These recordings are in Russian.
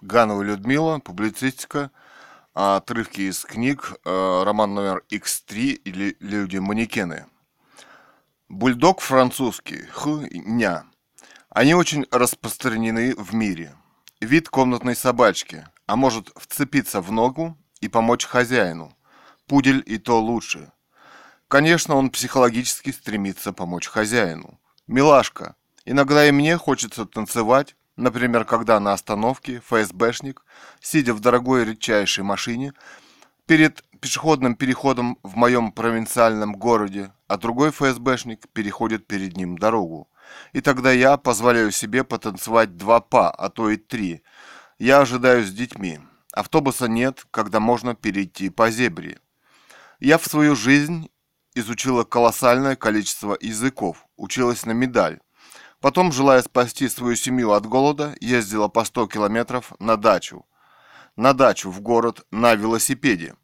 Ганова Людмила, публицистика, отрывки из книг, э, роман номер X3 или «Люди-манекены». Бульдог французский, х-ня. Они очень распространены в мире. Вид комнатной собачки, а может вцепиться в ногу и помочь хозяину. Пудель и то лучше. Конечно, он психологически стремится помочь хозяину. Милашка. Иногда и мне хочется танцевать, например, когда на остановке ФСБшник, сидя в дорогой редчайшей машине, перед пешеходным переходом в моем провинциальном городе, а другой ФСБшник переходит перед ним дорогу. И тогда я позволяю себе потанцевать два па, а то и три. Я ожидаю с детьми. Автобуса нет, когда можно перейти по зебре. Я в свою жизнь изучила колоссальное количество языков, училась на медаль. Потом, желая спасти свою семью от голода, ездила по 100 километров на дачу. На дачу, в город, на велосипеде.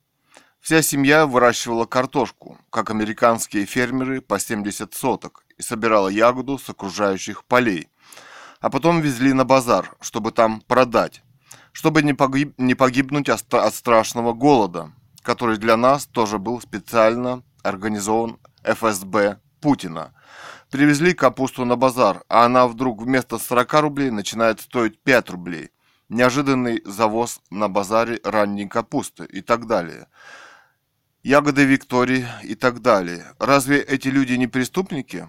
Вся семья выращивала картошку, как американские фермеры по 70 соток, и собирала ягоду с окружающих полей. А потом везли на базар, чтобы там продать, чтобы не, погиб, не погибнуть от страшного голода, который для нас тоже был специально организован ФСБ Путина. Привезли капусту на базар, а она вдруг вместо 40 рублей начинает стоить 5 рублей. Неожиданный завоз на базаре ранней капусты и так далее. Ягоды Виктории и так далее. Разве эти люди не преступники?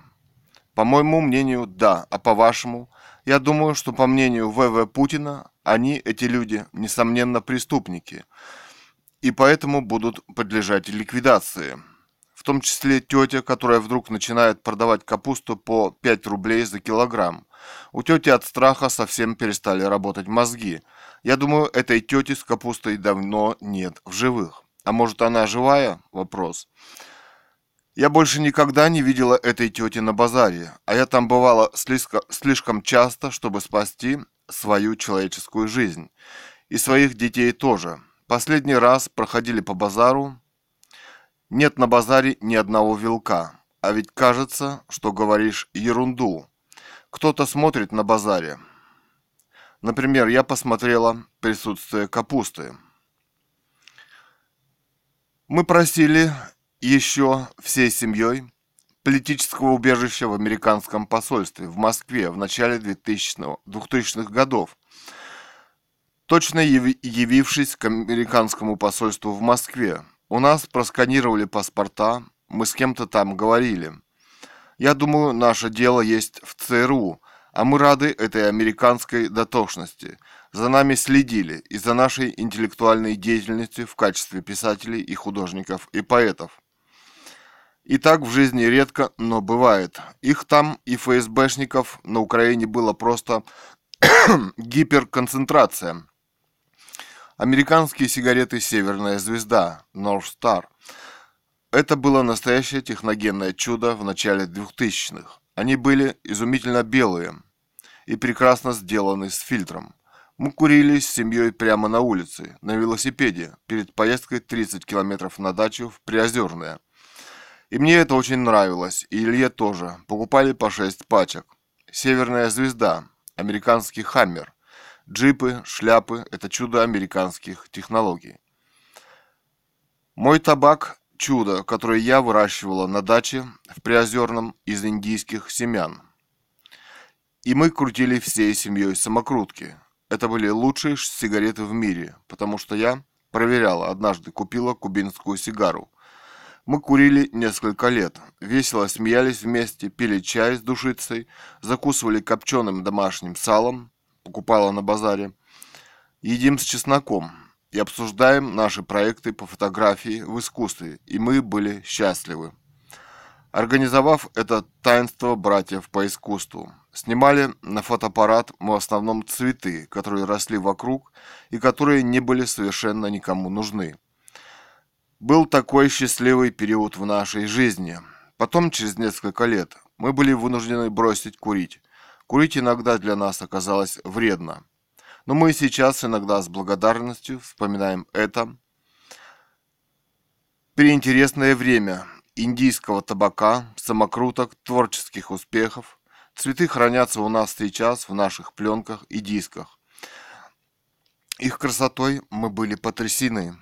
По моему мнению, да. А по вашему? Я думаю, что по мнению ВВ Путина, они, эти люди, несомненно преступники. И поэтому будут подлежать ликвидации том числе тетя, которая вдруг начинает продавать капусту по 5 рублей за килограмм. У тети от страха совсем перестали работать мозги. Я думаю, этой тети с капустой давно нет в живых. А может она живая? Вопрос. Я больше никогда не видела этой тети на базаре, а я там бывала слишком, слишком часто, чтобы спасти свою человеческую жизнь. И своих детей тоже. Последний раз проходили по базару, нет на базаре ни одного вилка, а ведь кажется, что говоришь ерунду. Кто-то смотрит на базаре. Например, я посмотрела присутствие капусты. Мы просили еще всей семьей политического убежища в американском посольстве в Москве в начале 2000-х годов. Точно явившись к американскому посольству в Москве, у нас просканировали паспорта, мы с кем-то там говорили. Я думаю, наше дело есть в ЦРУ, а мы рады этой американской дотошности. За нами следили и за нашей интеллектуальной деятельностью в качестве писателей и художников и поэтов. И так в жизни редко, но бывает. Их там и ФСБшников на Украине было просто гиперконцентрация. Американские сигареты «Северная звезда» North Star. Это было настоящее техногенное чудо в начале 2000-х. Они были изумительно белые и прекрасно сделаны с фильтром. Мы курили с семьей прямо на улице, на велосипеде, перед поездкой 30 километров на дачу в Приозерное. И мне это очень нравилось, и Илье тоже. Покупали по 6 пачек. «Северная звезда», американский «Хаммер», Джипы, шляпы – это чудо американских технологий. Мой табак – чудо, которое я выращивала на даче в Приозерном из индийских семян. И мы крутили всей семьей самокрутки. Это были лучшие сигареты в мире, потому что я проверяла, однажды купила кубинскую сигару. Мы курили несколько лет, весело смеялись вместе, пили чай с душицей, закусывали копченым домашним салом, покупала на базаре, едим с чесноком и обсуждаем наши проекты по фотографии в искусстве, и мы были счастливы. Организовав это таинство братьев по искусству, снимали на фотоаппарат мы в основном цветы, которые росли вокруг и которые не были совершенно никому нужны. Был такой счастливый период в нашей жизни. Потом, через несколько лет, мы были вынуждены бросить курить. Курить иногда для нас оказалось вредно. Но мы сейчас иногда с благодарностью вспоминаем это. Переинтересное время индийского табака, самокруток, творческих успехов. Цветы хранятся у нас сейчас в наших пленках и дисках. Их красотой мы были потрясены.